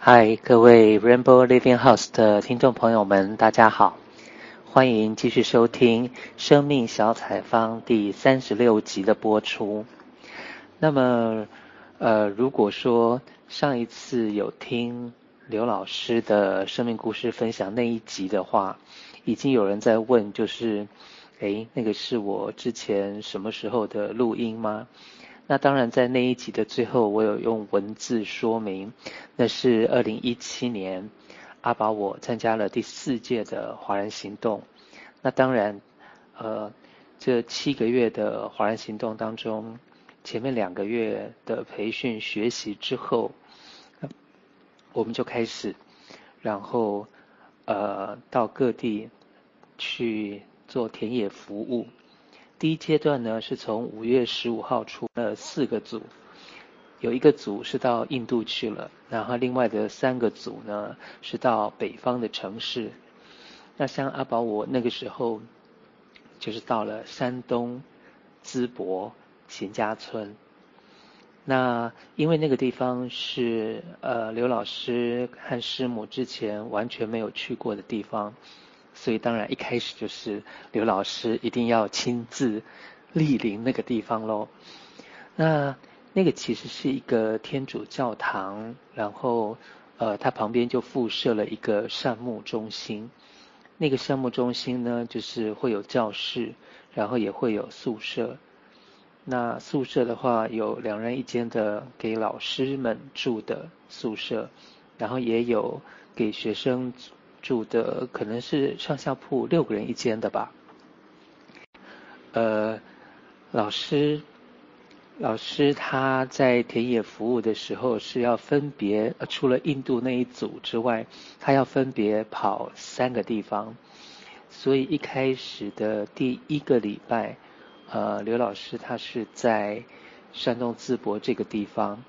嗨，各位 Rainbow Living House 的听众朋友们，大家好，欢迎继续收听《生命小采方》第三十六集的播出。那么，呃，如果说上一次有听刘老师的生命故事分享那一集的话，已经有人在问，就是，诶，那个是我之前什么时候的录音吗？那当然，在那一集的最后，我有用文字说明，那是二零一七年阿宝我参加了第四届的华人行动。那当然，呃，这七个月的华人行动当中，前面两个月的培训学习之后，我们就开始，然后呃到各地去做田野服务。第一阶段呢，是从五月十五号出了四个组，有一个组是到印度去了，然后另外的三个组呢是到北方的城市。那像阿宝我那个时候，就是到了山东淄博秦家村。那因为那个地方是呃刘老师和师母之前完全没有去过的地方。所以当然一开始就是刘老师一定要亲自莅临那个地方喽。那那个其实是一个天主教堂，然后呃它旁边就附设了一个善牧中心。那个善牧中心呢，就是会有教室，然后也会有宿舍。那宿舍的话有两人一间的给老师们住的宿舍，然后也有给学生。住的可能是上下铺，六个人一间的吧。呃，老师，老师他在田野服务的时候是要分别，除了印度那一组之外，他要分别跑三个地方。所以一开始的第一个礼拜，呃，刘老师他是在山东淄博这个地方。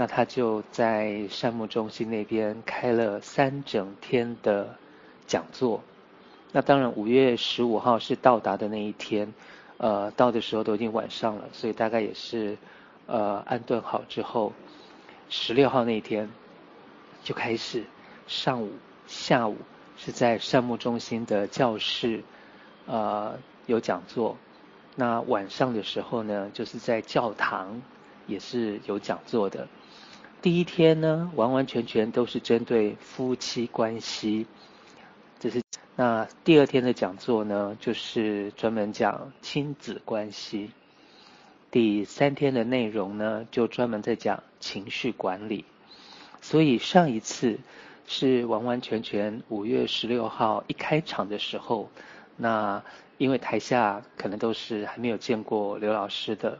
那他就在善牧中心那边开了三整天的讲座。那当然，五月十五号是到达的那一天，呃，到的时候都已经晚上了，所以大概也是呃安顿好之后，十六号那一天就开始上午、下午是在善牧中心的教室呃有讲座。那晚上的时候呢，就是在教堂也是有讲座的。第一天呢，完完全全都是针对夫妻关系，这是那第二天的讲座呢，就是专门讲亲子关系。第三天的内容呢，就专门在讲情绪管理。所以上一次是完完全全五月十六号一开场的时候，那因为台下可能都是还没有见过刘老师的。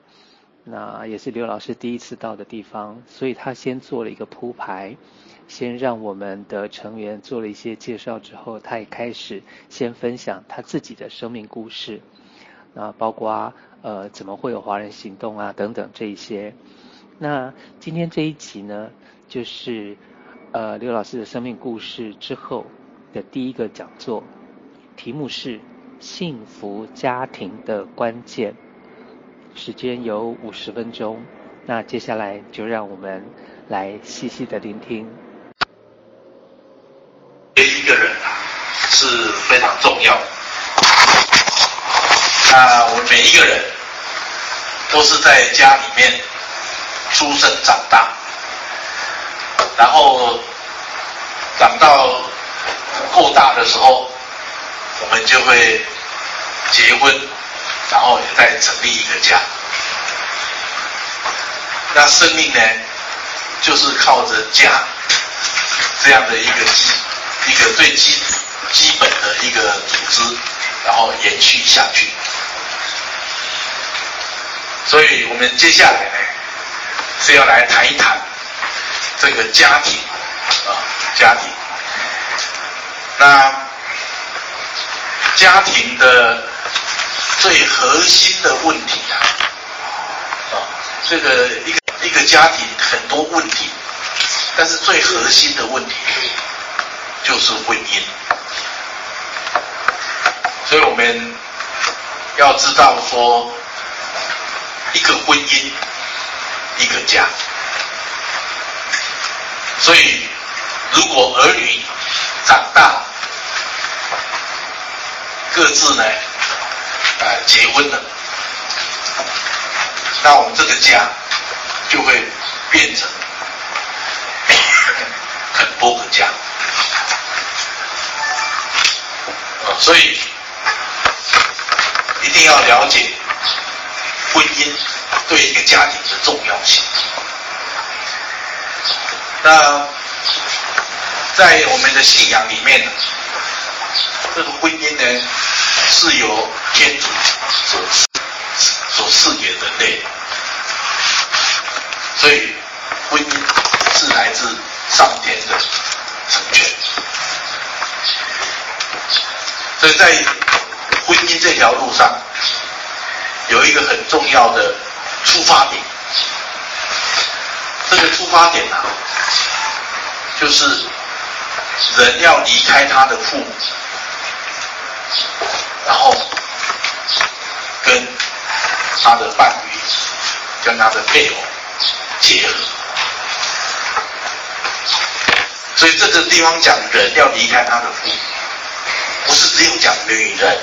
那也是刘老师第一次到的地方，所以他先做了一个铺排，先让我们的成员做了一些介绍之后，他也开始先分享他自己的生命故事，那包括呃怎么会有华人行动啊等等这一些。那今天这一集呢，就是呃刘老师的生命故事之后的第一个讲座，题目是幸福家庭的关键。时间有五十分钟，那接下来就让我们来细细的聆听。一个人啊是非常重要的。那我们每一个人都是在家里面出生长大，然后长到够大的时候，我们就会结婚。然后再成立一个家，那生命呢，就是靠着家这样的一个基，一个最基基本的一个组织，然后延续下去。所以我们接下来呢，是要来谈一谈这个家庭啊，家庭。那家庭的。最核心的问题啊，啊，这个一个一个家庭很多问题，但是最核心的问题就是婚姻。所以我们要知道说，一个婚姻，一个家。所以如果儿女长大，各自呢，呃，结婚了，那我们这个家就会变成很多个家。所以一定要了解婚姻对一个家庭的重要性。那在我们的信仰里面呢，这个婚姻呢是由天主所所赐给人类，所以婚姻是来自上天的成全。所以在婚姻这条路上，有一个很重要的出发点。这个出发点啊，就是人要离开他的父母，然后跟他的伴侣、跟他的配偶结合。所以这个地方讲人要离开他的父母。不是只有讲女人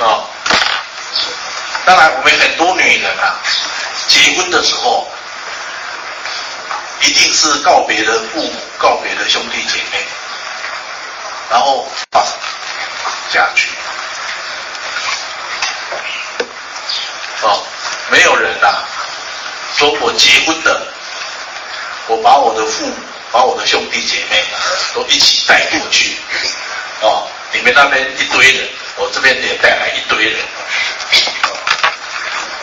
啊、当然我们很多女人啊，结婚的时候一定是告别了父母，告别了兄弟姐妹，然后发嫁去。哦，没有人呐、啊，说我结婚了，我把我的父母。把我的兄弟姐妹都一起带过去，哦，你们那边一堆人，我这边也带来一堆人，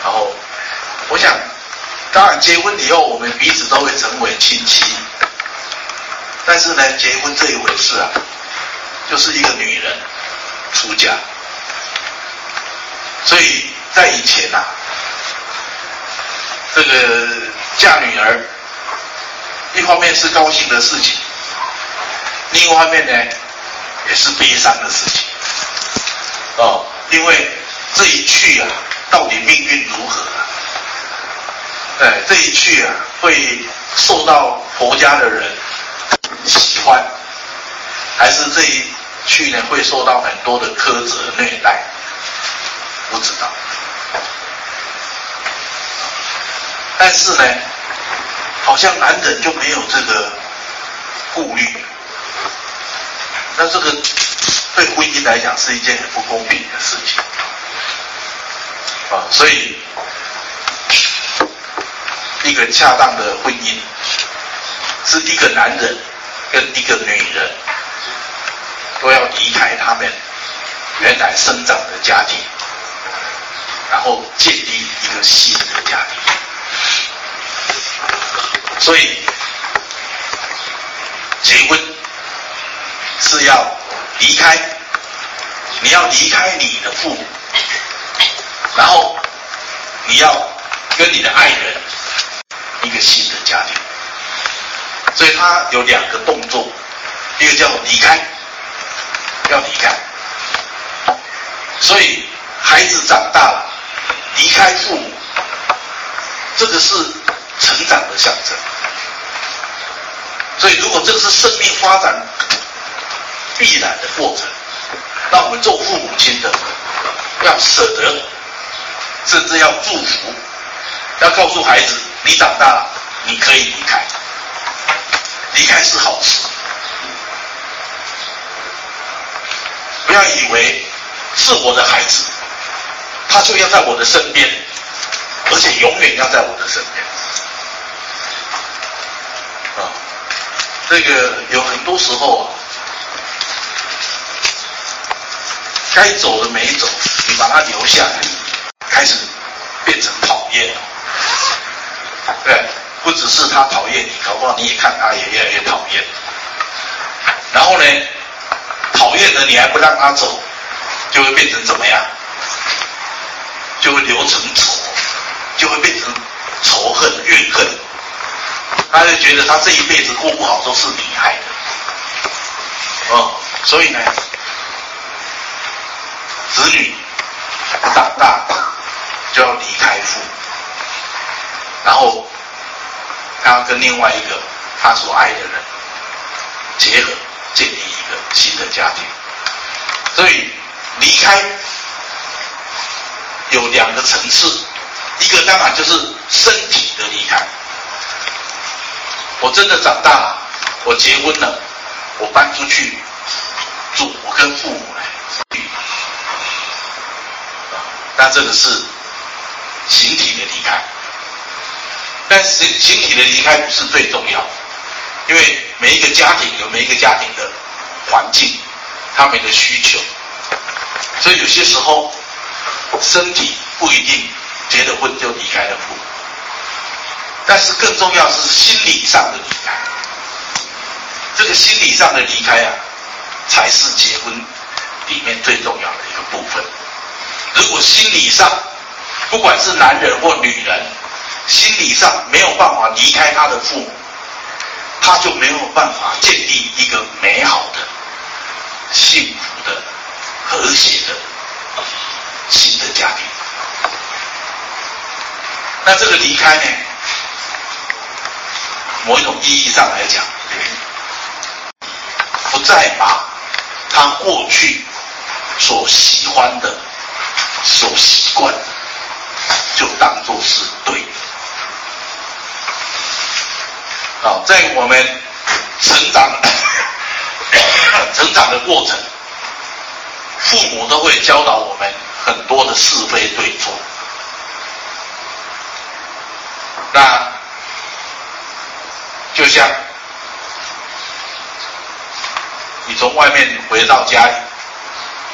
然后我想，当然结婚以后我们彼此都会成为亲戚，但是呢，结婚这一回事啊，就是一个女人出嫁，所以在以前呐、这个嫁女儿。一方面是高兴的事情，另一方面呢，也是悲伤的事情。哦，因为这一去啊，到底命运如何啊？哎，这一去啊，会受到婆家的人喜欢，还是这一去呢，会受到很多的苛责虐待？不知道。但是呢，好像男人就没有这个顾虑，那这个对婚姻来讲是一件很不公平的事情啊！所以，一个恰当的婚姻是一个男人跟一个女人都要离开他们原来生长的家庭，然后建立一个新的家庭。所以，结婚是要离开，你要离开你的父母，然后你要跟你的爱人一个新的家庭。所以他有两个动作，一个叫离开，要离开。所以孩子长大了，离开父母，这个是成长的象征。所以，如果这是生命发展必然的过程，那我们做父母亲的要舍得，甚至要祝福，要告诉孩子：你长大了，你可以离开，离开是好事。不要以为是我的孩子，他就要在我的身边，而且永远要在我的身边啊。这个有很多时候啊，该走的没走，你把他留下来，开始变成讨厌了。对，不只是他讨厌你，搞不好你也看他也越来越讨厌。然后呢，讨厌的你还不让他走，就会变成怎么样？就会留成仇，会变成仇恨、怨恨。他就觉得他这一辈子过不好都是你害的，哦，所以呢，子女长大就要离开父，然后他要跟另外一个他所爱的人结合，建立一个新的家庭。所以离开有两个层次，一个当然就是身体的离开。我真的长大了，我结婚了，我搬出去住，我跟父母来。那这个是形体的离开，但形形体的离开不是最重要，因为每一个家庭有每一个家庭的环境。他们的需求，所以有些时候身体不一定结了婚就离开了父母，但是更重要是心理上的离开。这个心理上的离开啊，才是结婚里面最重要的一个部分。如果心理上，不管是男人或女人，心理上没有办法离开他的父母，他就没有办法建立一个美好的。幸福的、和谐的新的家庭。那这个离开呢？某一种意义上来讲，不再把他过去所喜欢的、所习惯的，就当作是对的。好，在我们成长。成长的过程，父母都会教导我们很多的是非对错。那就像你从外面回到家里，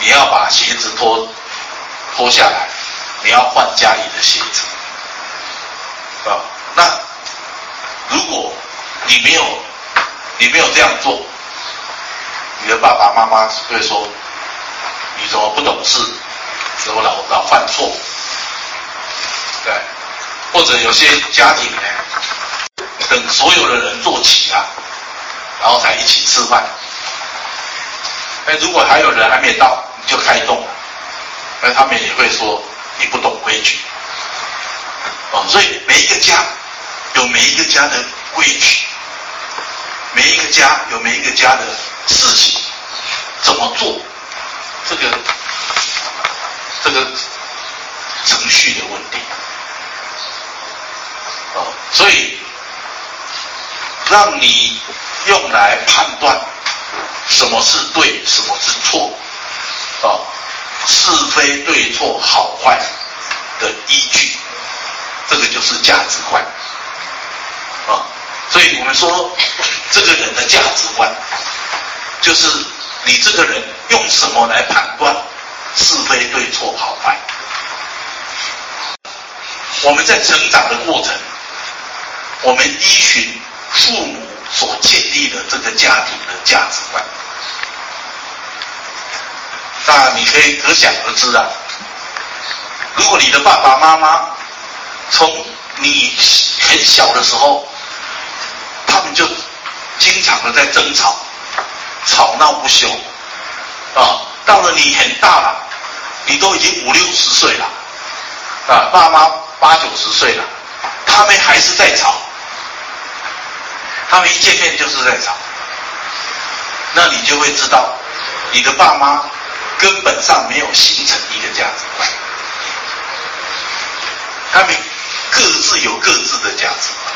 你要把鞋子脱脱下来，你要换家里的鞋子，啊，那如果你没有你没有这样做。你的爸爸妈妈会说：“你怎么不懂事？怎么老老犯错？”对，或者有些家庭呢，等所有的人坐齐了，然后才一起吃饭。那如果还有人还没到，你就开动了，那他们也会说你不懂规矩。哦，所以每一个家有每一个家的规矩，每一个家有每一个家的。事情怎么做？这个这个程序的问题，所以让你用来判断什么是对，什么是错啊，是非对错好坏的依据，这个就是价值观啊。所以我们说这个人的价值观。就是你这个人用什么来判断是非对错好坏？我们在成长的过程，我们依循父母所建立的这个家庭的价值观，那你可以可想而知啊。如果你的爸爸妈妈从你很小的时候，他们就经常的在争吵。吵闹不休，啊，到了你很大了，你都已经五六十岁了，啊，爸妈八九十岁了，他们还是在吵，他们一见面就是在吵，那你就会知道，你的爸妈根本上没有形成一个价值观，他们各自有各自的价值观，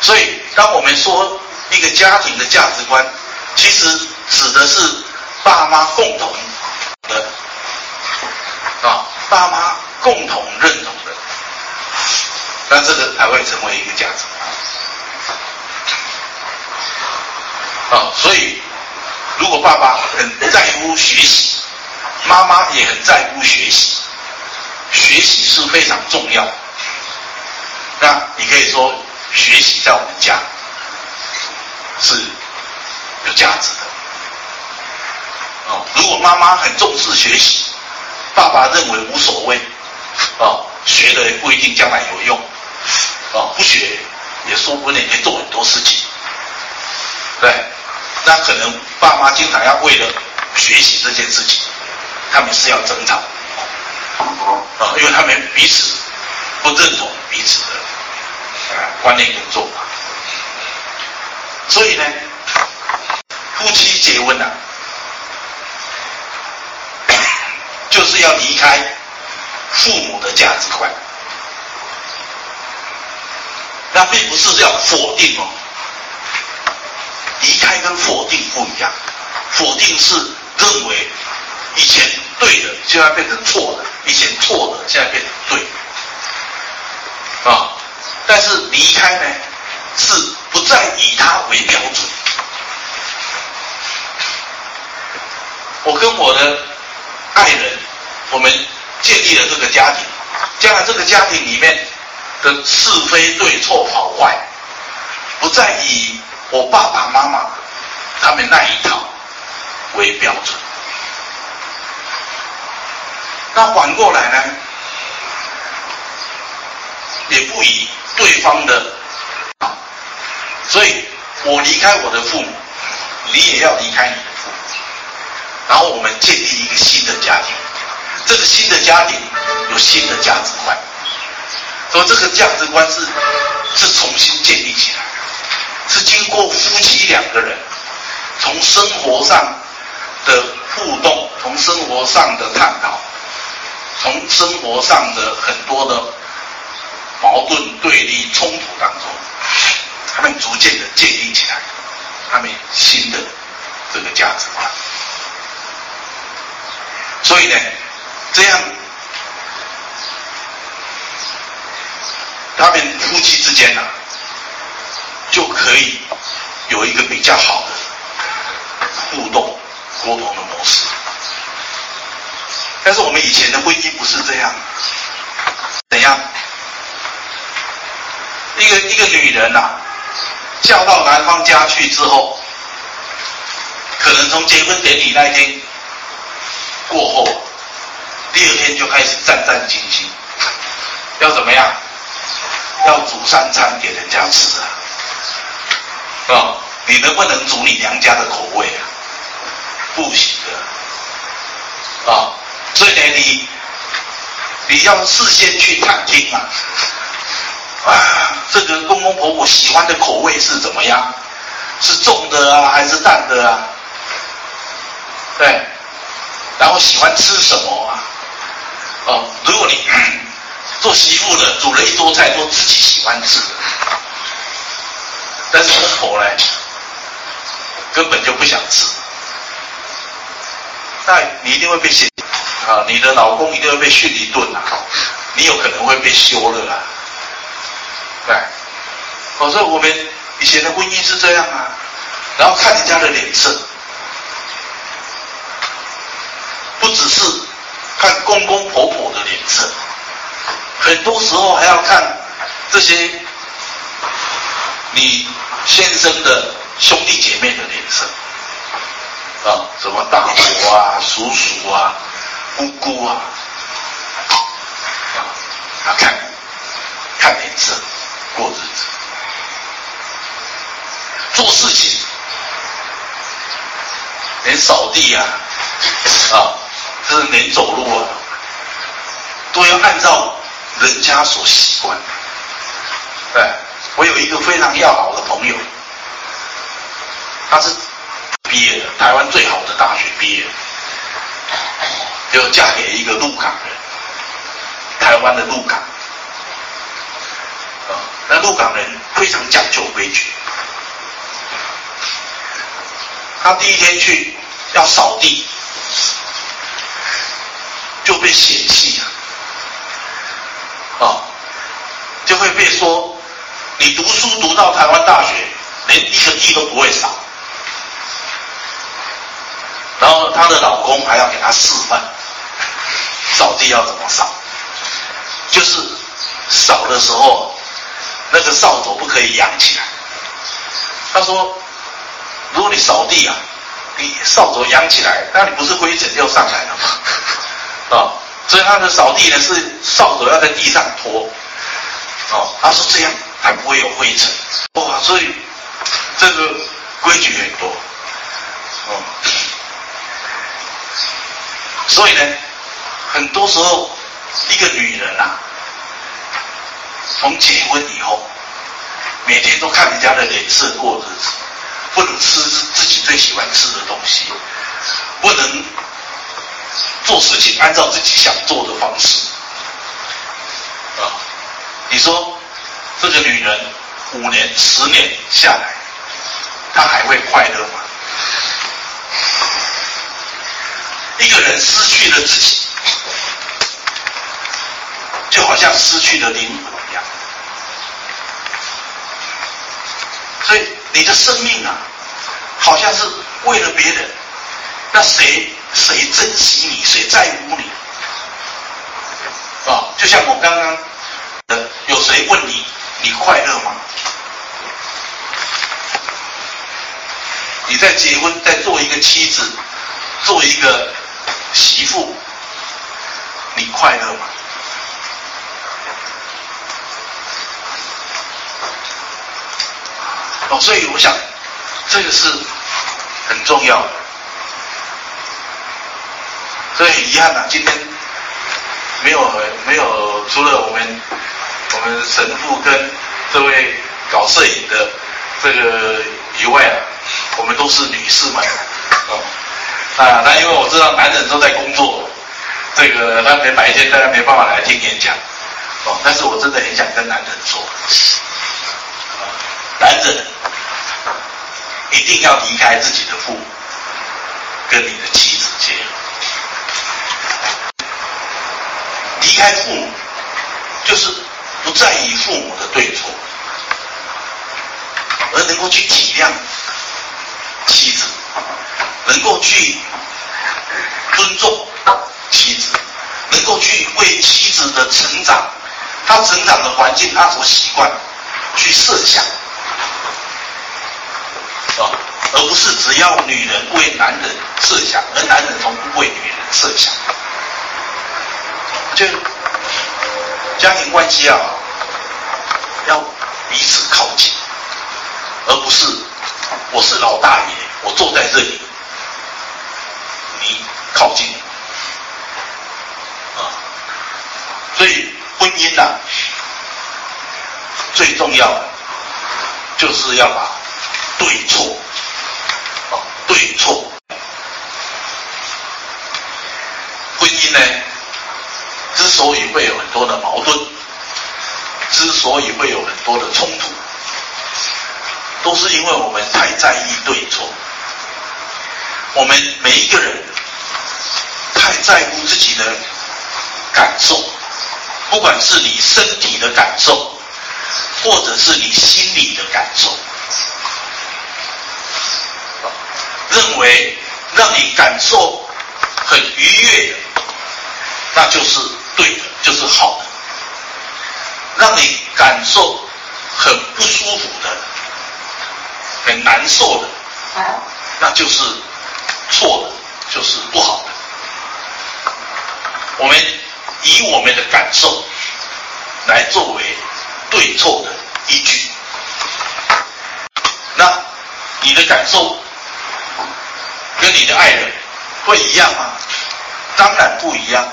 所以当我们说一个家庭的价值观。其实指的是爸妈共同的啊，爸妈共同认同的，那这个才会成为一个价值观。啊。所以，如果爸爸很在乎学习，妈妈也很在乎学习，学习是非常重要。那你可以说，学习在我们家是。有价值的哦。如果妈妈很重视学习，爸爸认为无所谓哦，学了不一定将来有用哦，不学也说不定可以做很多事情。对，那可能爸妈经常要为了学习这件事情，他们是要争吵啊，因为他们彼此不认同彼此的啊观念跟做法。所以呢，夫妻结婚啊，就是要离开父母的价值观。那并不是要否定哦，离开跟否定不一样，否定是认为以前对的，现在变成错的；以前错的，现在变成对。啊，但是离开呢，是不再以他为标准。我跟我的爱人，我们建立了这个家庭，将来这个家庭里面。的是非对错好坏，不再以我爸爸妈妈他们那一套为标准。那反过来呢，也不以对方的，所以我离开我的父母，你也要离开你的父母，然后我们建立一个新的家庭。这个新的家庭有新的价值观。所以这个价值观是是重新建立起来，是经过夫妻两个人从生活上的互动，从生活上的探讨，从生活上的很多的矛盾对立冲突当中，他们逐渐的建立起来他们新的这个价值观。所以呢，这样。他们夫妻之间呢、就可以有一个比较好的互动沟通的模式。但是我们以前的婚姻不是这样，怎样？一个一个女人呐、啊，嫁到男方家去之后，可能从结婚典礼那一天过后，第二天就开始战战兢兢，要怎么样？要煮三餐给人家吃啊！啊、你能不能煮你娘家的口味啊？不行的啊、所以呢，你你要事先去探听啊！啊，这个公公婆婆喜欢的口味是怎么样？是重的啊，还是淡的啊？对，然后喜欢吃什么啊？哦，如果你。做媳妇的煮了一桌菜都自己喜欢吃的，但是公婆呢，根本就不想吃，那你一定会被训啊！你的老公一定会被训一顿啊！你有可能会被休了啊！对，哦，所以我们以前的婚姻是这样啊，然后看人家的脸色，不只是看公公婆婆的脸色。很多时候还要看这些你先生的兄弟姐妹的脸色。啊，什么大伯啊、叔叔啊、姑姑啊，啊，看看脸色过日子，做事情连扫地啊啊，就是连走路啊，都要按照。人家所习惯，对，我有一个非常要好的朋友，他是毕业的，台湾最好的大学毕业，就嫁给一个鹿港人，台湾的鹿港，啊，那鹿港人非常讲究规矩，他第一天去要扫地，就被嫌弃了。啊，就会被说，你读书读到台湾大学，连一个地都不会扫。然后她的老公还要给她示范，扫地要怎么扫，就是扫的时候，那个扫帚不可以扬起来。他说，如果你扫地啊，你扫帚扬起来，那你不是灰尘就上来了吗？啊。所以他的扫地呢，是扫帚要在地上拖，哦，他是这样还不会有灰尘，哇，所以这个规矩很多，哦，所以呢，很多时候一个女人啊，从结婚以后，每天都看人家的脸色过日子，不能吃自己最喜欢吃的东西，不能做事情按照自己想做的方式。啊，你说这个女人五年、十年下来，她还会快乐吗？一个人失去了自己，就好像失去了灵魂一样。所以你的生命啊，好像是为了别人，那谁谁珍惜你，谁在乎你？啊，就像我刚刚的，有谁问你，你快乐吗？你在结婚，在做一个妻子，做一个媳妇，你快乐吗？哦，所以我想，这个是很重要的。所以很遗憾呐、今天没有没有，除了我们我们神父跟这位搞摄影的这个以外啊，我们都是女士们。哦，啊，那因为我知道男人都在工作，这个他没白天当然没办法来听演讲。哦，但是我真的很想跟男人说，男人。一定要离开自己的父母，跟你的妻子结合。离开父母，就是不在意父母的对错，而能够去体谅妻子，能够去尊重妻子，能够去为妻子的成长，他成长的环境，他所习惯去设想。啊而不是只要女人为男人设想，而男人从不为女人设想。就家庭关系啊，要彼此靠近，而不是我是老大爷，我坐在这里，你靠近啊。所以婚姻呐、啊，最重要的就是要把对错。啊对错，婚姻呢，之所以会有很多的矛盾，之所以会有很多的冲突，都是因为我们太在意对错。我们每一个人太在乎自己的感受，不管是你身体的感受，或者是你心里的感受。认为让你感受很愉悦的，那就是对的，就是好的；让你感受很不舒服的、很难受的，那就是错的，就是不好的。我们以我们的感受来作为对错的依据。那你的感受？跟你的爱人会一样吗？当然不一样。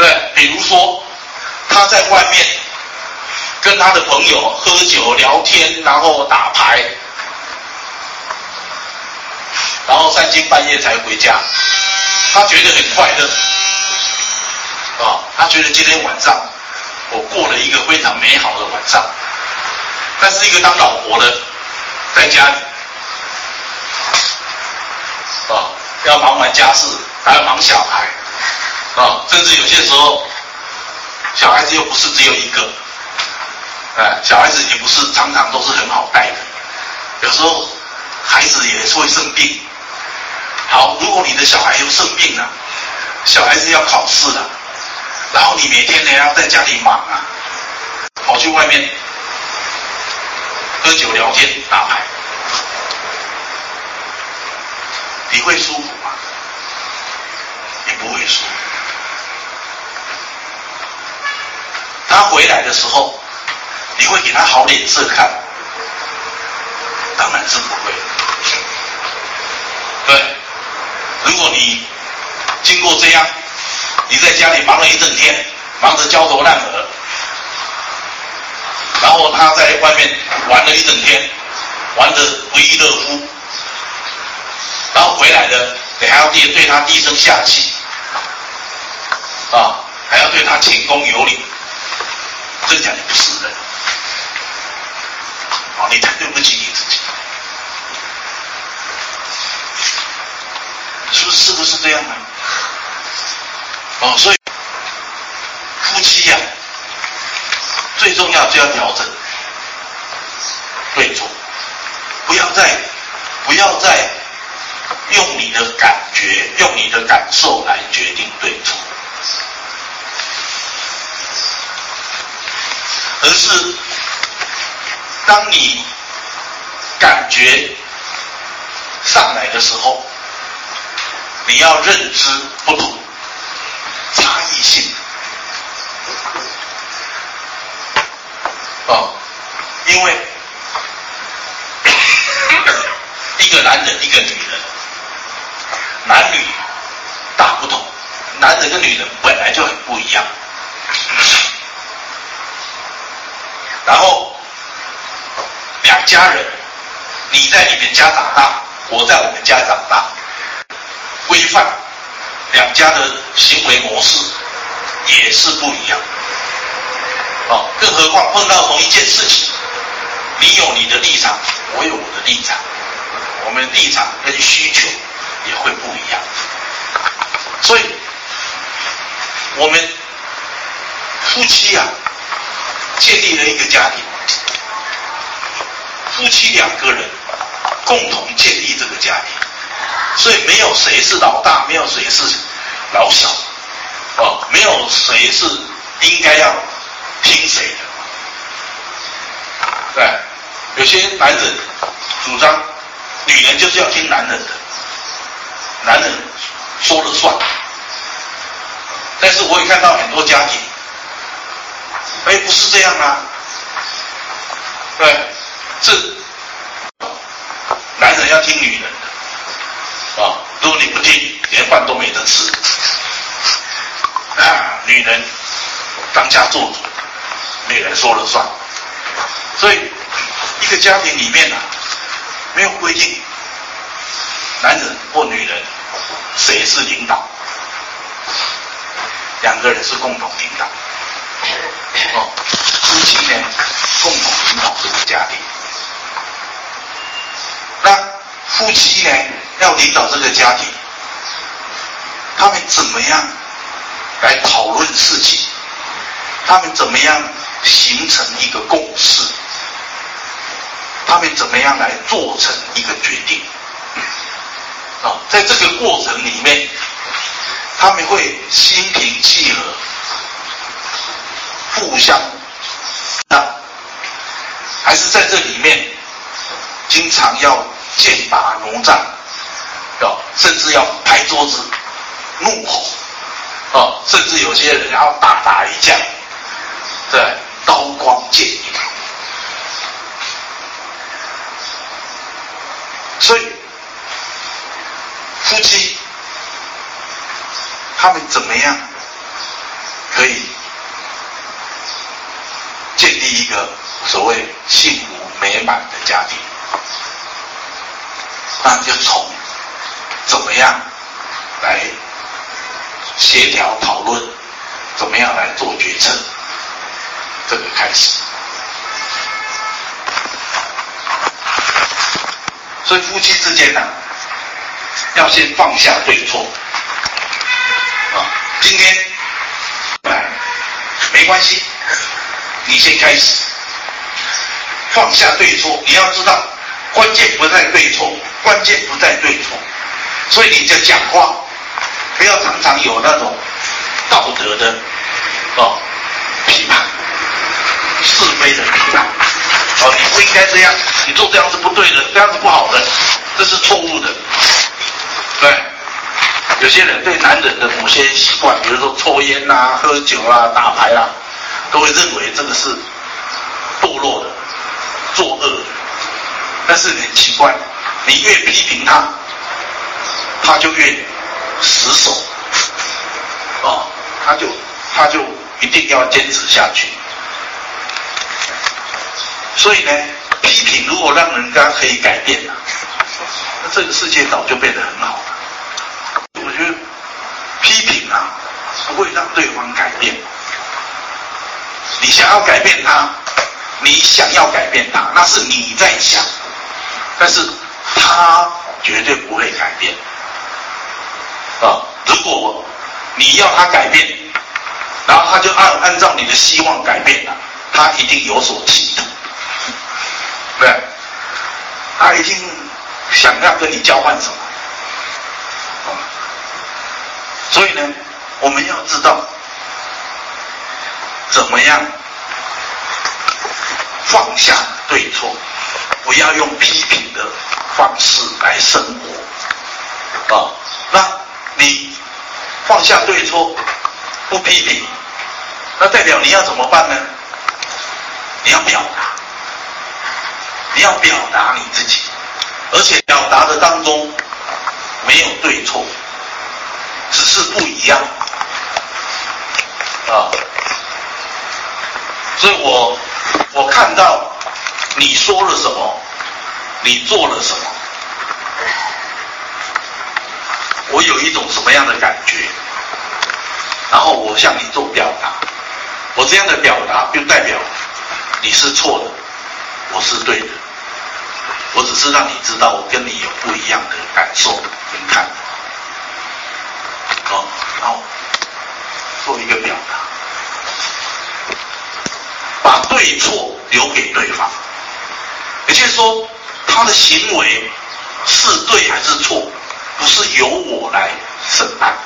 对，比如说他在外面跟他的朋友喝酒聊天，然后打牌，然后三更半夜才回家，他觉得很快乐啊，他觉得今天晚上我过了一个非常美好的晚上。但是一个当老婆的在家里。啊，要忙完家事，还要忙小孩，啊，甚至有些时候，小孩子又不是只有一个，哎，小孩子也不是常常都是很好带的，有时候孩子也是会生病。好，如果你的小孩又生病了，小孩子要考试了，然后你每天呢要在家里忙啊，跑去外面喝酒聊天打牌。你会舒服吗？你不会舒服。他回来的时候，你会给他好脸色看？当然是不会。对，如果你经过这样，你在家里忙了一整天，忙得焦头烂额，然后他在外面玩了一整天，玩得不亦乐乎，然后回来的，你还要对对他低声下气，啊，还要对他谦恭有礼，这讲你不是人，啊，你太对不起你自己，是不是是不是这样呢？哦，所以夫妻呀、最重要就要调整对错，不要再不要再用你的感觉、用你的感受来决定对错，而是当你感觉上来的时候，你要认知不同差异。性哦，因为一个男人，一个女人，男女大不同，男人跟女人本来就很不一样。然后两家人，你在你们家长大，我在我们家长大，规范两家的行为模式。也是不一样，哦，更何况碰到同一件事情，你有你的立场，我有我的立场，我们立场跟需求也会不一样，所以，我们夫妻啊，建立了一个家庭，夫妻两个人共同建立这个家庭，所以没有谁是老大，没有谁是老小。哦，没有谁是应该要听谁的，对，有些男人主张女人就是要听男人的，男人说了算。但是我也看到很多家庭，哎，不是这样啊，对，是男人要听女人的，啊，如果你不听，连饭都没得吃。啊，女人当家做主，女人说了算。所以，一个家庭里面呢、啊，没有规定男人或女人谁是领导，两个人是共同领导。哦，夫妻呢，共同领导这个家庭。那夫妻呢，要领导这个家庭，他们怎么样？来讨论事情，他们怎么样形成一个共识？他们怎么样来做成一个决定？啊，在这个过程里面，他们会心平气和，互相啊，还是在这里面经常要剑拔弩张，啊，甚至要拍桌子、怒吼。哦，甚至有些人要大打一架，对，刀光剑影。所以，夫妻他们怎么样可以建立一个所谓幸福美满的家庭？那就从怎么样来？协调讨论，怎么样来做决策？这个开始，所以夫妻之间呢、要先放下对错。啊，今天来没关系，你先开始，放下对错。你要知道，关键不在对错，关键不在对错，所以你就讲话。不要常常有那种道德的哦批判，是非的批判哦，你不应该这样，你做这样是不对的，这样是不好的，这是错误的。对，有些人对男人的某些习惯，比如说抽烟呐、啊、喝酒啊、打牌啊，都会认为这个是堕落的、作恶的。但是很奇怪，你越批评他，他就越。死守，哦，他就他就一定要坚持下去。所以呢，批评如果让人家可以改变了，这个世界早就变得很好了。我觉得批评啊，不会让对方改变。你想要改变他，你想要改变他，那是你在想，但是他绝对不会改变。啊，如果你要他改变，然后他就按按照你的希望改变了，他一定有所企图。对，他一定想要跟你交换什么。所以呢，我们要知道怎么样放下对错，不要用批评的方式来生活啊。那你放下对错，不批评，那代表你要怎么办呢？你要表达，你要表达你自己，而且表达的当中没有对错。只是不一样啊，所以我我看到你说了什么，你做了什么，我有一种什么样的感觉，然后我向你做表达，我这样的表达就代表你是错的，我是对的，我只是让你知道我跟你有不一样的感受跟看法。然后做一个表达，把对错留给对方，也就是说，他的行为是对还是错，不是由我来审判。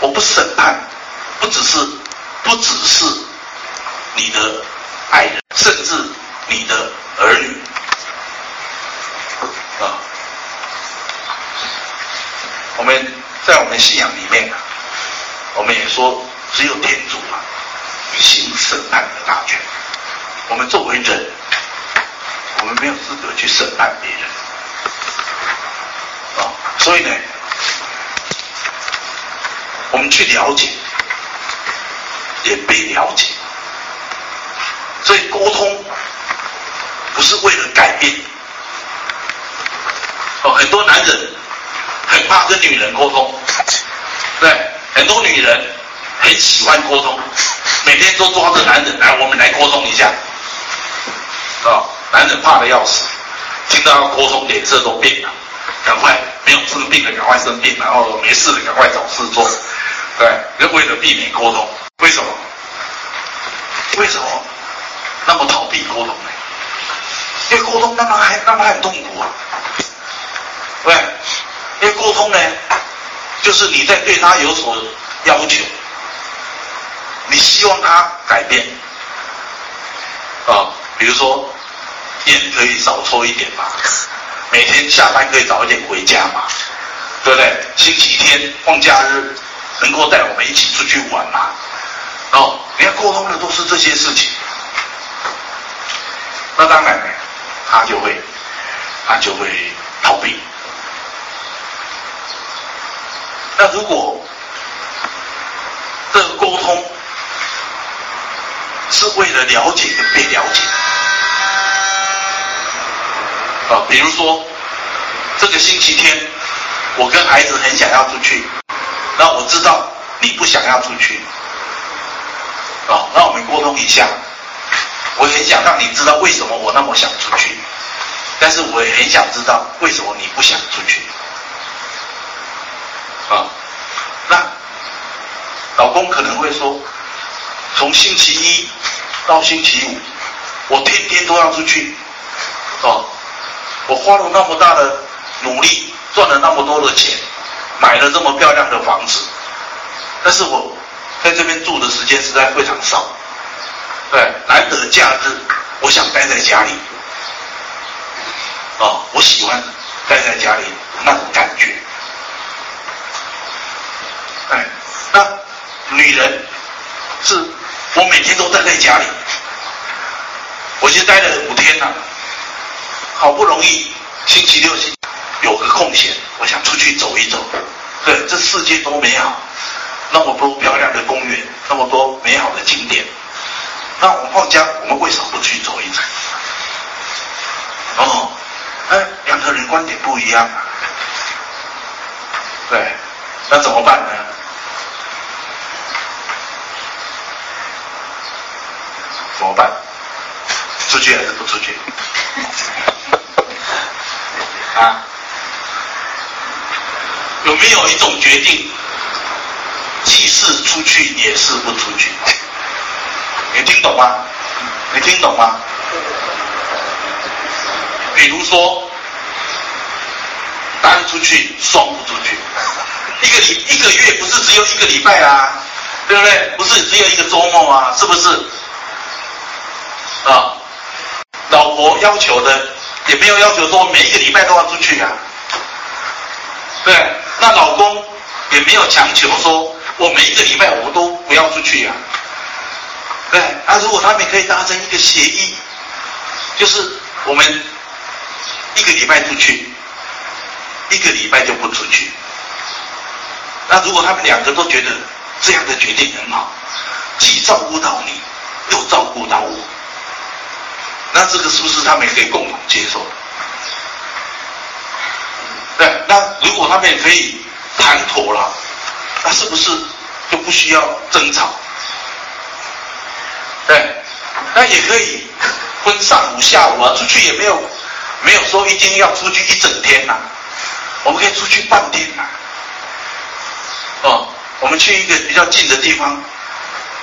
我不审判，不只是不只是你的爱人，甚至你的儿女啊，我们。在我们信仰里面，我们也说只有天主啊，行审判的大权。我们作为人，我们没有资格去审判别人啊。所以呢，我们去了解，也被了解。所以沟通不是为了改变。哦，很多男人。很怕跟女人沟通，对，很多女人很喜欢沟通，每天都抓着男人来，我们来沟通一下，啊、男人怕的要死，听到沟通脸色都变了，赶快没有生病的赶快生病，然后没事的赶快找事做，对，就为了避免沟通，为什么？为什么那么逃避沟通呢？因为沟通那么还让他很痛苦啊，对。因为沟通呢，就是你在对他有所要求，你希望他改变，啊，比如说烟可以少抽一点嘛，每天下班可以早一点回家嘛，对不对？星期天放假日能够带我们一起出去玩嘛，哦，你看沟通的都是这些事情，那当然，他就会，他就会逃避。那如果这个沟通是为了了解跟被了解啊，比如说这个星期天，我跟孩子很想要出去，那我知道你不想要出去啊，那我们沟通一下，我很想让你知道为什么我那么想出去，但是我也很想知道为什么你不想出去。啊，那老公可能会说，从星期一到星期五，我天天都要出去，哦，我花了那么大的努力，赚了那么多的钱，买了这么漂亮的房子，但是我在这边住的时间实在非常少，对，难得假日，我想待在家里，哦，我喜欢待在家里那种感觉。哎，那女人是，我每天都待在家里，我就待了五天了，好不容易星期六星有个空闲，我想出去走一走。对，这世界多美好，那么多漂亮的公园，那么多美好的景点。那我们放假，我们为什么不去走一走？哦，哎，两个人观点不一样啊。对，那怎么办呢？怎么办？出去还是不出去？啊？有没有一种决定，既是出去也是不出去？你听懂吗？你听懂吗？比如说，单出去，双不出去。一个礼一个月不是只有一个礼拜啊，对不对？不是只有一个周末啊，是不是？啊，老婆要求的也没有要求说每一个礼拜都要出去啊。对，那老公也没有强求说我每一个礼拜我都不要出去啊。对，啊，如果他们可以达成一个协议，就是我们一个礼拜出去，一个礼拜就不出去。那如果他们两个都觉得这样的决定很好，既照顾到你，又照顾到我，那这个是不是他们也可以共同接受？对，那如果他们也可以谈妥了，那是不是就不需要争吵？对，那也可以分上午、下午啊，出去也没有没有说一定要出去一整天呐、啊，我们可以出去半天呐、啊。哦，我们去一个比较近的地方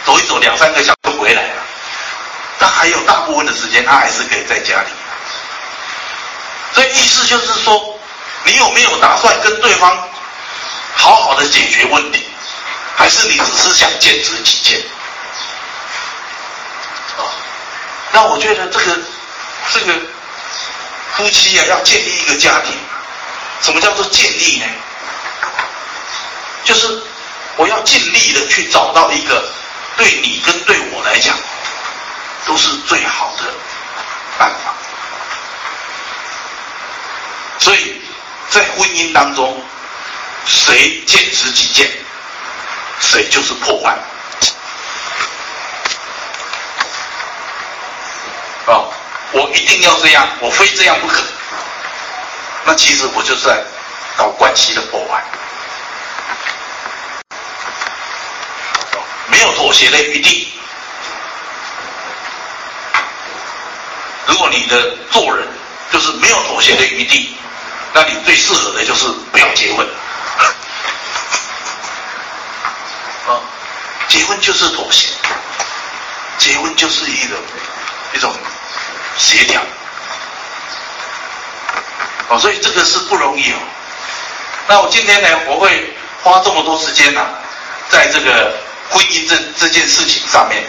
走一走，两三个小时回来。他还有大部分的时间，他还是可以在家里。所以意思就是说，你有没有打算跟对方好好的解决问题，还是你只是想坚持己见？啊那我觉得这个这个夫妻啊，要建立一个家庭，什么叫做建立呢？就是我要尽力的去找到一个对你跟对我来讲都是最好的办法。所以在婚姻当中，谁坚持己见，谁就是破坏。啊，我一定要这样，我非这样不可。那其实我就是在搞关系的破坏，没有妥协的余地。果你的做人就是没有妥协的余地，那你最适合的就是不要结婚。啊，结婚就是妥协，结婚就是一种一种。协调，哦，所以这个是不容易哦。那我今天呢，我会花这么多时间呢、在这个婚姻这这件事情上面，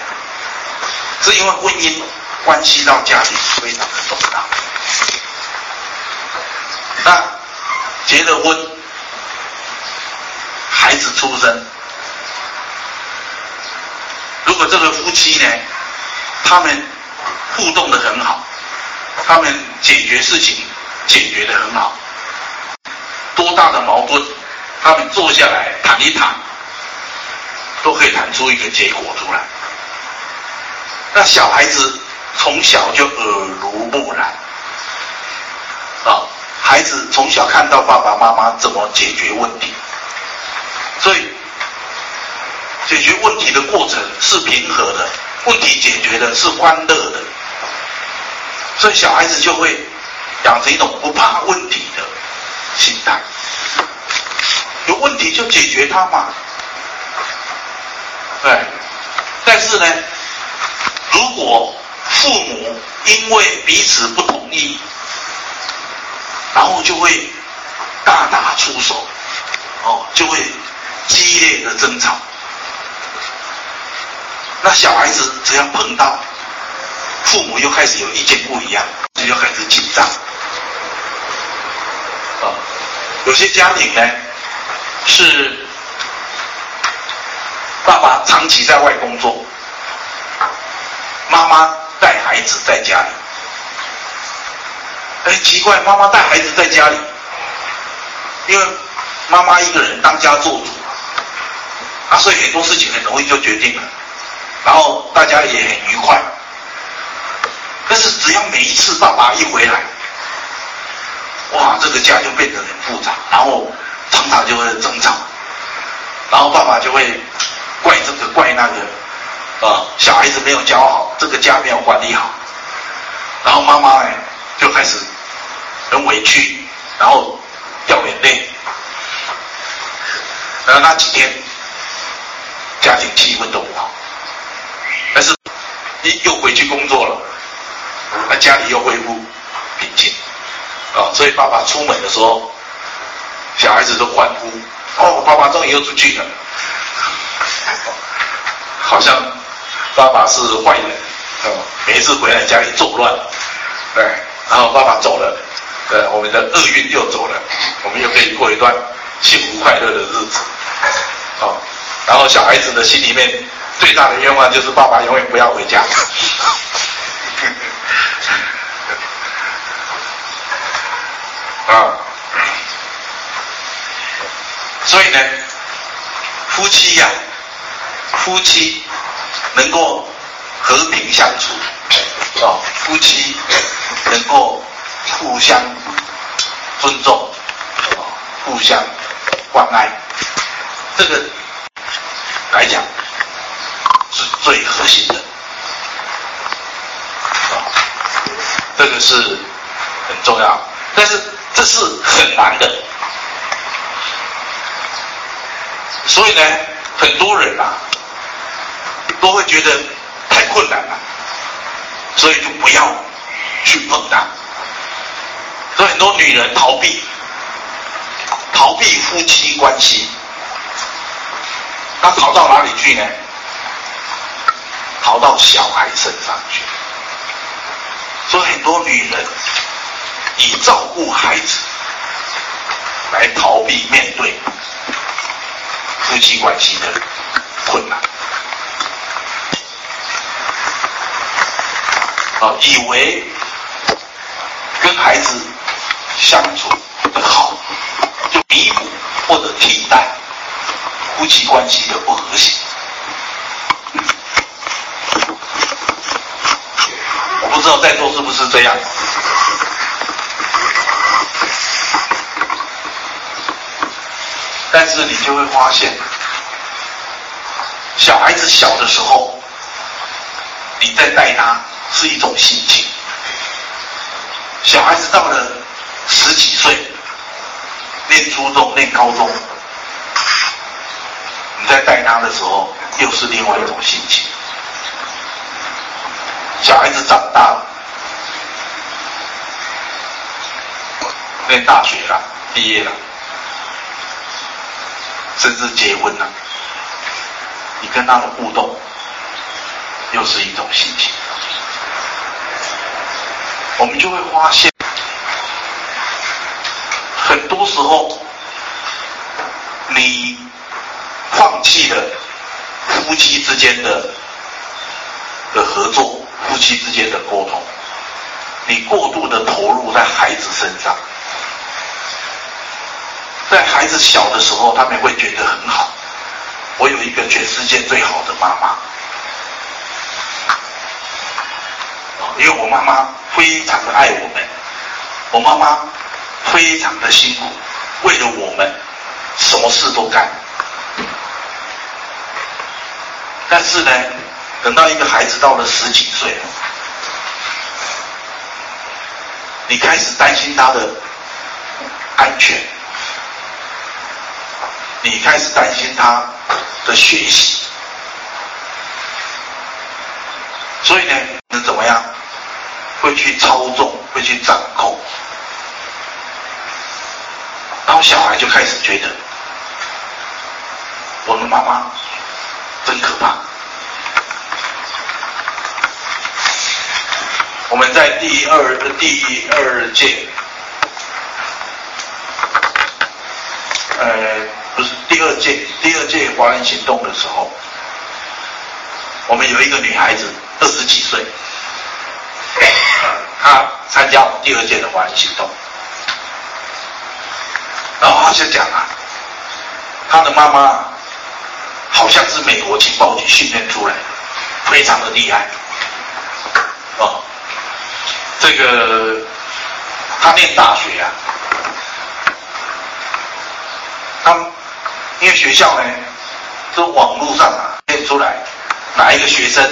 是因为婚姻关系到家庭非常的重大。那结了婚，孩子出生，如果这个夫妻呢，他们。互动的很好，他们解决事情解决的很好，多大的矛盾，他们坐下来谈一谈，都可以谈出一个结果出来。那小孩子从小就耳濡目染，啊，孩子从小看到爸爸妈妈怎么解决问题，所以解决问题的过程是平和的，问题解决的是欢乐的。所以小孩子就会养成一种不怕问题的心态，有问题就解决它嘛。对，但是呢，如果父母因为彼此不同意，然后就会大打出手，哦，就会激烈的争吵，那小孩子只要碰到。父母又开始有意见不一样，就又开始紧张。啊，有些家庭呢，是爸爸长期在外工作，妈妈带孩子在家里。哎，奇怪，妈妈带孩子在家里，因为妈妈一个人当家做主，啊，所以很多事情很容易就决定了，然后大家也很愉快。但是只要每一次爸爸一回来，哇，这个家就变得很复杂，然后常常就会争吵，然后爸爸就会怪这个怪那个，啊，小孩子没有教好，这个家没有管理好，然后妈妈呢就开始很委屈，然后掉眼泪，然后那几天家庭气氛都不好，但是一又回去工作了，那家里又恢复平静。啊，所以爸爸出门的时候，小孩子都欢呼。哦，爸爸终于又出去了，好像爸爸是坏人。哦，每一次回来家里作乱，对，然后爸爸走了，对，我们的厄运又走了，我们又可以过一段幸福快乐的日子。哦，然后小孩子的心里面最大的愿望就是爸爸永远不要回家。啊，所以呢，夫妻呀、啊，夫妻能够和平相处，啊，夫妻能够互相尊重，啊，互相关爱，这个来讲是最核心的，啊，这个是很重要，但是。这是很难的，所以呢，很多人啊都会觉得太困难了，所以就不要去碰它。所以很多女人逃避，逃避夫妻关系，那逃到哪里去呢？逃到小孩身上去。所以很多女人。以照顾孩子来逃避面对夫妻关系的困难，啊，以为跟孩子相处的好，就弥补或者替代夫妻关系的不和谐。我不知道在座是不是这样。但是你就会发现，小孩子小的时候，你在带他是一种心情；小孩子到了十几岁，念初中、念高中，你在带他的时候，又是另外一种心情。小孩子长大了，念大学了，毕业了。甚至结婚了，你跟他的互动又是一种心情，我们就会发现，很多时候你放弃了夫妻之间的的合作，夫妻之间的沟通，你过度的投入在孩子身上。在孩子小的时候，他们会觉得很好。我有一个全世界最好的妈妈，因为我妈妈非常的爱我们，我妈妈非常的辛苦，为了我们什么事都干。但是呢，等到一个孩子到了十几岁，你开始担心他的安全。你开始担心他的学习，所以呢，会去操纵，会去掌控，然后小孩就开始觉得，我的妈妈真可怕。我们在第二第二届，呃。不是第二届第二届华人行动的时候，我们有一个女孩子二十几岁，他参加我们第二届的华人行动，然后他就讲啊，他的妈妈好像是美国情报局训练出来的，非常的厉害，哦，这个他念大学啊，他因为学校呢，这网络上啊，现出来哪一个学生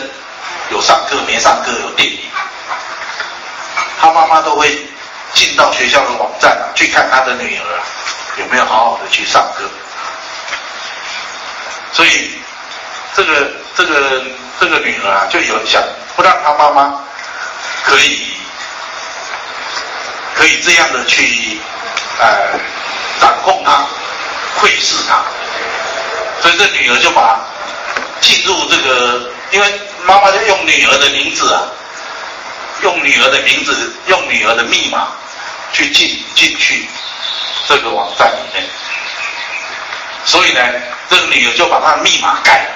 有上课没上课有电影，他妈妈都会进到学校的网站，去看他的女儿啊有没有好好的去上课。所以这个这个这个女儿啊，就有想不让她妈妈可以可以这样的去呃掌控她。窥视他，所以这女儿就把进入这个，因为妈妈就用女儿的名字啊，用女儿的名字，用女儿的密码去进进去这个网站里面，所以呢，这个女儿就把她的密码改了，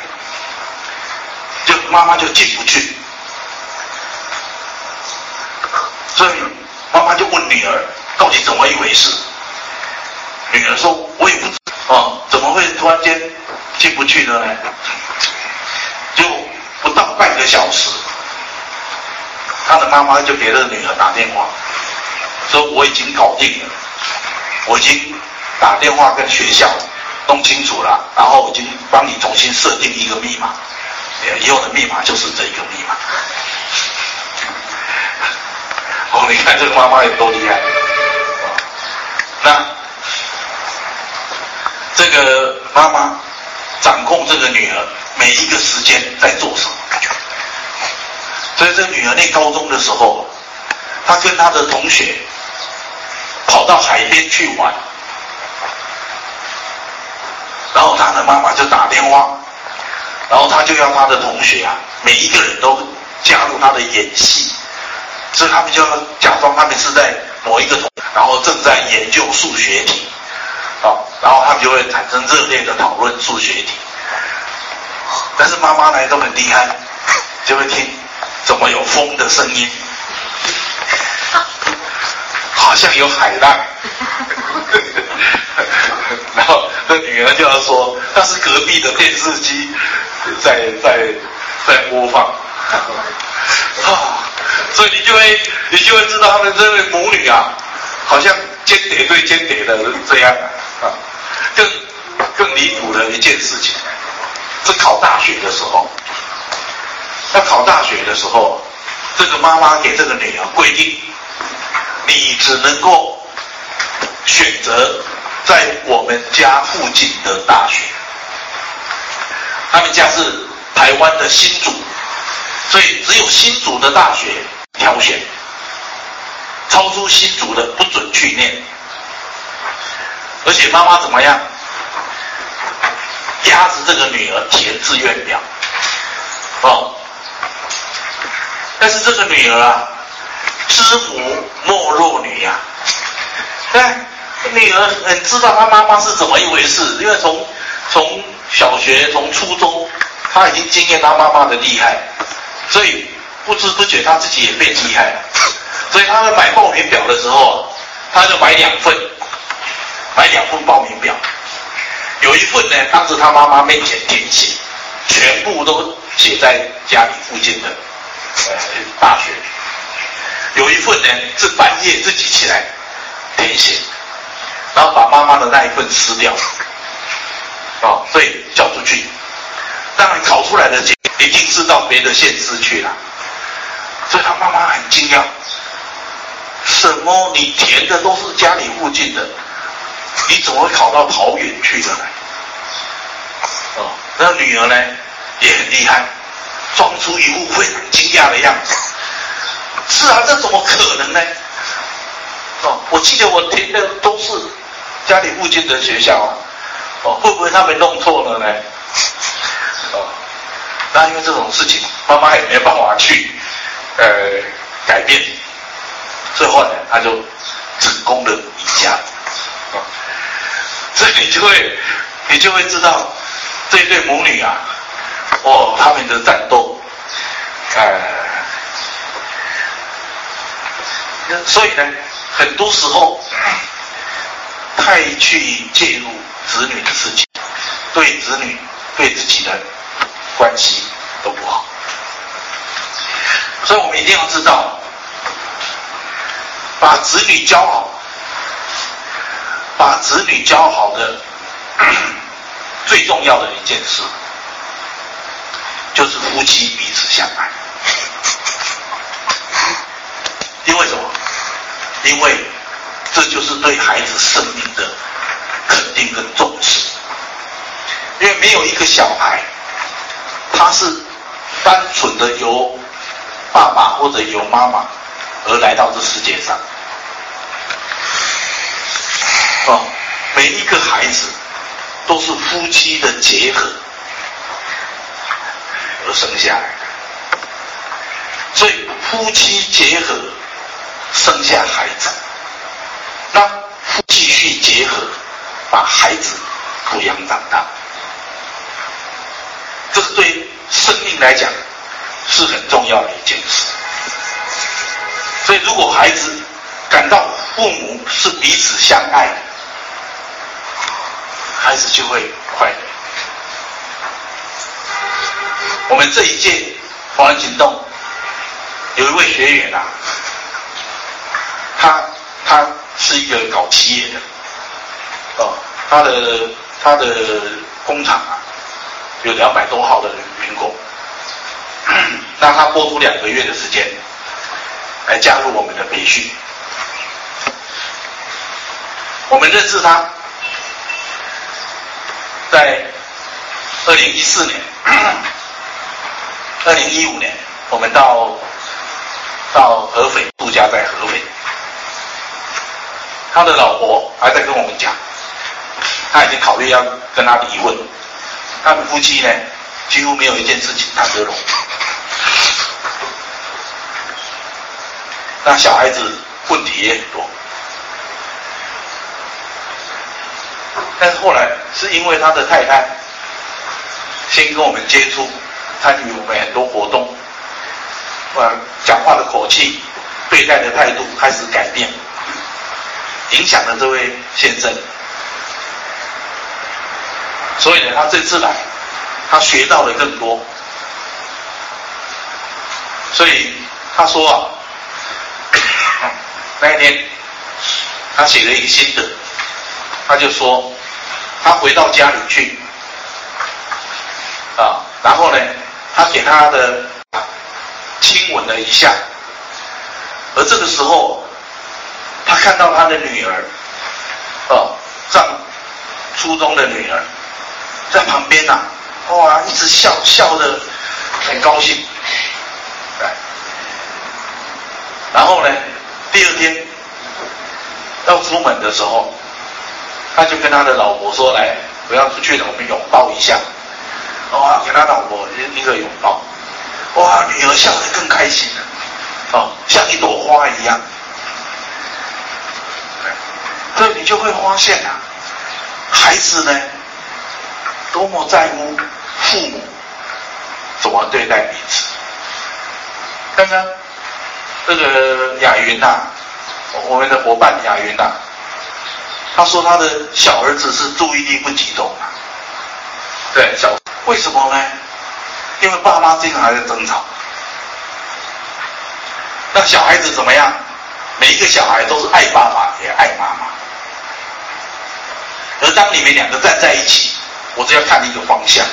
就妈妈就进不去，所以妈妈就问女儿到底怎么一回事，女儿说我也不知。哦，怎么会突然间进不去的呢？就不到半个小时，他的妈妈就给那个女儿打电话，说我已经搞定了，我已经打电话跟学校弄清楚了，然后已经帮你重新设定一个密码，以后的密码就是这一个密码。哦，你看这个妈妈有多厉害，那。这个妈妈掌控这个女儿每一个时间在做什么，所以这个女儿念高中的时候，她跟她的同学跑到海边去玩，然后她的妈妈就打电话，然后她就要她的同学啊，每一个人都加入她的演戏，所以他们就要假装他们是在某一个同，然后正在研究数学题。好，然后他们就会产生热烈的讨论数学题。但是妈妈来都很厉害，就会听么有风的声音，好像有海浪。然后那女儿就要说，那是隔壁的电视机在在在播放。啊，所以你就会你就会知道他们这位母女啊，好像间谍对间谍的这样。啊，更更离谱的一件事情，是考大学的时候。要考大学的时候，这个妈妈给这个女儿规定，你只能够选择在我们家附近的大学。他们家是台湾的新竹，所以只有新竹的大学挑选，超出新竹的不准去念。而且妈妈怎么样？压着这个女儿填志愿表，哦。但是这个女儿啊，知母莫若女呀、啊。哎，女儿很知道她妈妈是怎么一回事，因为从从小学从初中，她已经经验她妈妈的厉害，所以不知不觉她自己也变厉害了。所以她在买报名表的时候，她就买两份。买两份报名表，有一份呢，当着他妈妈面前填写，全部都写在家里附近的呃大学；有一份呢是半夜自己起来填写，然后把妈妈的那一份撕掉，啊、哦，所以交出去。当然考出来的结已经是到别的县市去了，所以他妈妈很惊讶，什么？你填的都是家里附近的？你怎么会考到桃园去的呢？哦，那女儿呢也很厉害，装出一副非常惊讶的样子。是啊，这怎么可能呢？哦，我记得我填的都是家里附近的学校。哦，会不会他们弄错了呢？哦，那因为这种事情，妈妈也没办法去呃改变，最后呢他就成功的离家。所以你就会，你就会知道这对母女啊，哦，他们的战斗，呃，所以呢，很多时候太去介入子女的事情，对子女对自己的关系都不好。所以我们一定要知道，把子女教好。把子女教好的 最重要的一件事，就是夫妻彼此相爱。因为什么？因为这就是对孩子生命的肯定跟重视。因为没有一个小孩，他是单纯的由爸爸或者由妈妈而来到这世界上。哦，每一个孩子都是夫妻的结合而生下来，所以夫妻结合生下孩子，那继续结合把孩子抚养长大，这是对生命来讲是很重要的一件事。所以，如果孩子感到父母是彼此相爱，孩子就会快乐。我们这一届黄人行动有一位学员啊，他他是一个搞企业的，哦，他的他的工厂啊有两百多号的员工，那他拨出两个月的时间来加入我们的培训，我们认识他。在二零一四年、二零一五年，我们到到合肥度假，在合肥，他的老婆还在跟我们讲，他已经考虑要跟他离婚，他们夫妻呢几乎没有一件事情谈得拢，那小孩子问题也很多。但是后来是因为他的太太先跟我们接触，参与我们很多活动，呃，讲话的口气、对待的态度开始改变，影响了这位先生。所以呢，他这次来，他学到了更多。所以他说啊，那一天他写了一个心得，他就说。他回到家里去，啊，然后呢，他给他的亲吻了一下，而这个时候，他看到他的女儿，哦，上初中的女儿，在旁边呐、哇，一直笑笑得很高兴，然后呢，第二天要出门的时候。他就跟他的老婆说：“来，不要出去了，我们拥抱一下。”哇，给他老婆一个拥抱，哇，女儿笑得更开心了，哦，像一朵花一样。所以你就会发现啊，孩子呢，多么在乎父母怎么对待彼此。刚刚这个雅云呐，我们的伙伴雅云呐。他说他的小儿子是注意力不集中啊，对，小，为什么呢？因为爸妈经常还在争吵。那小孩子怎么样？每一个小孩都是爱爸爸也爱妈妈。而当你们两个站在一起，我只要看一个方向。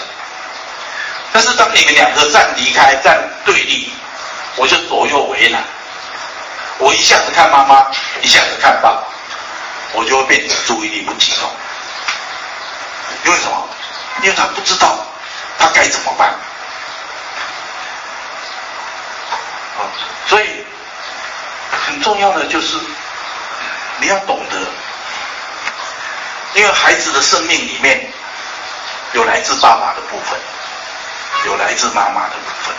但是当你们两个站离开、站对立，我就左右为难。我一下子看妈妈，一下子看爸爸。我就会变得注意力不集中，因为什么？因为他不知道他该怎么办。啊，所以很重要的就是你要懂得，因为孩子的生命里面有来自爸爸的部分，有来自妈妈的部分。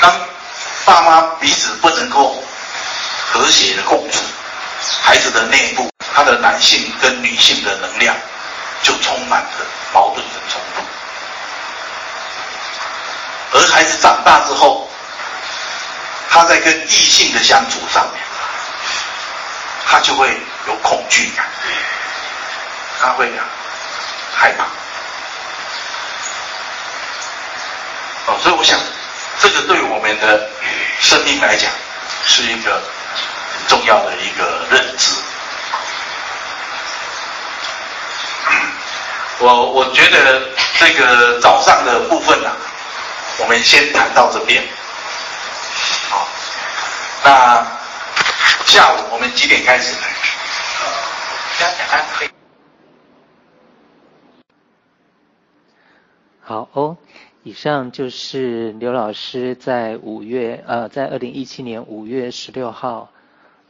当爸妈彼此不能够和谐的共处。孩子的内部，他的男性跟女性的能量就充满了矛盾跟冲突，而孩子长大之后，他在跟异性的相处上面，他就会有恐惧感，他会害怕。哦，所以我想，这个对我们的生命来讲，是一个很。重要的一个认知。我我觉得这个早上的部分啊，我们先谈到这边。好，那下午我们几点开始呢？可以。好哦，以上就是刘老师在五月呃，在二零一七年五月十六号，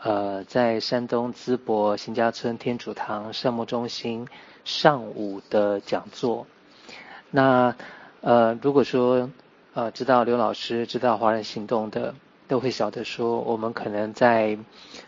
呃，在山东淄博新家村天主堂圣母中心。上午的讲座，那呃，如果说呃知道刘老师知道华人行动的，都会晓得说，我们可能在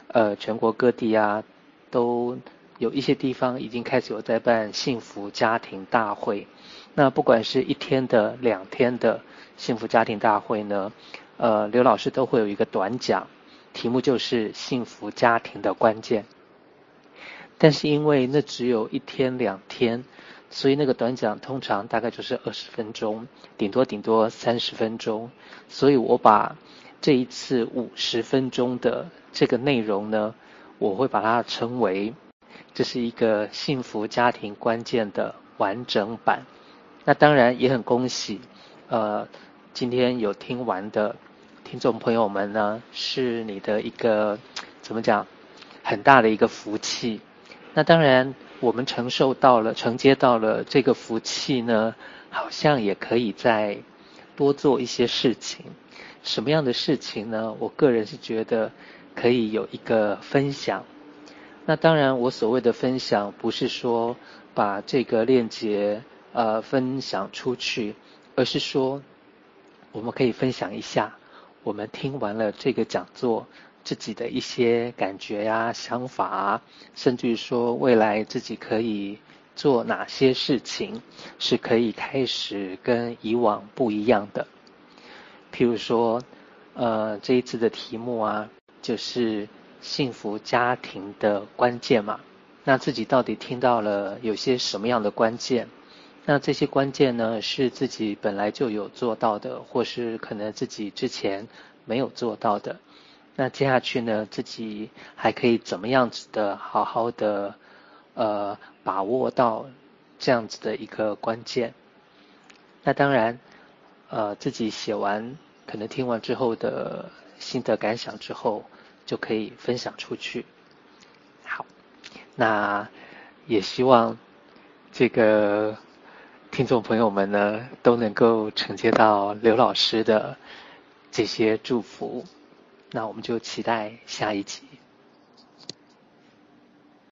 呃全国各地啊，都有一些地方已经开始有在办幸福家庭大会。那不管是一天的、两天的幸福家庭大会呢，呃，刘老师都会有一个短讲，题目就是幸福家庭的关键。但是因为那只有一天两天，所以那个短讲通常大概就是二十分钟，顶多顶多三十分钟。所以我把这一次五十分钟的这个内容呢，我会把它称为这是一个幸福家庭关键的完整版。那当然也很恭喜，呃，今天有听完的听众朋友们呢，是你的一个怎么讲，很大的一个福气。那当然，我们承受到了、承接到了这个福气呢，好像也可以再多做一些事情。什么样的事情呢？我个人是觉得可以有一个分享。那当然，我所谓的分享，不是说把这个链接呃分享出去，而是说我们可以分享一下，我们听完了这个讲座。自己的一些感觉呀、啊、想法啊，甚至于说未来自己可以做哪些事情，是可以开始跟以往不一样的。譬如说，呃，这一次的题目啊，就是幸福家庭的关键嘛。那自己到底听到了有些什么样的关键？那这些关键呢，是自己本来就有做到的，或是可能自己之前没有做到的。那接下去呢，自己还可以怎么样子的好好的呃把握到这样子的一个关键？那当然，呃自己写完可能听完之后的心得感想之后，就可以分享出去。好，那也希望这个听众朋友们呢都能够承接到刘老师的这些祝福。那我们就期待下一集。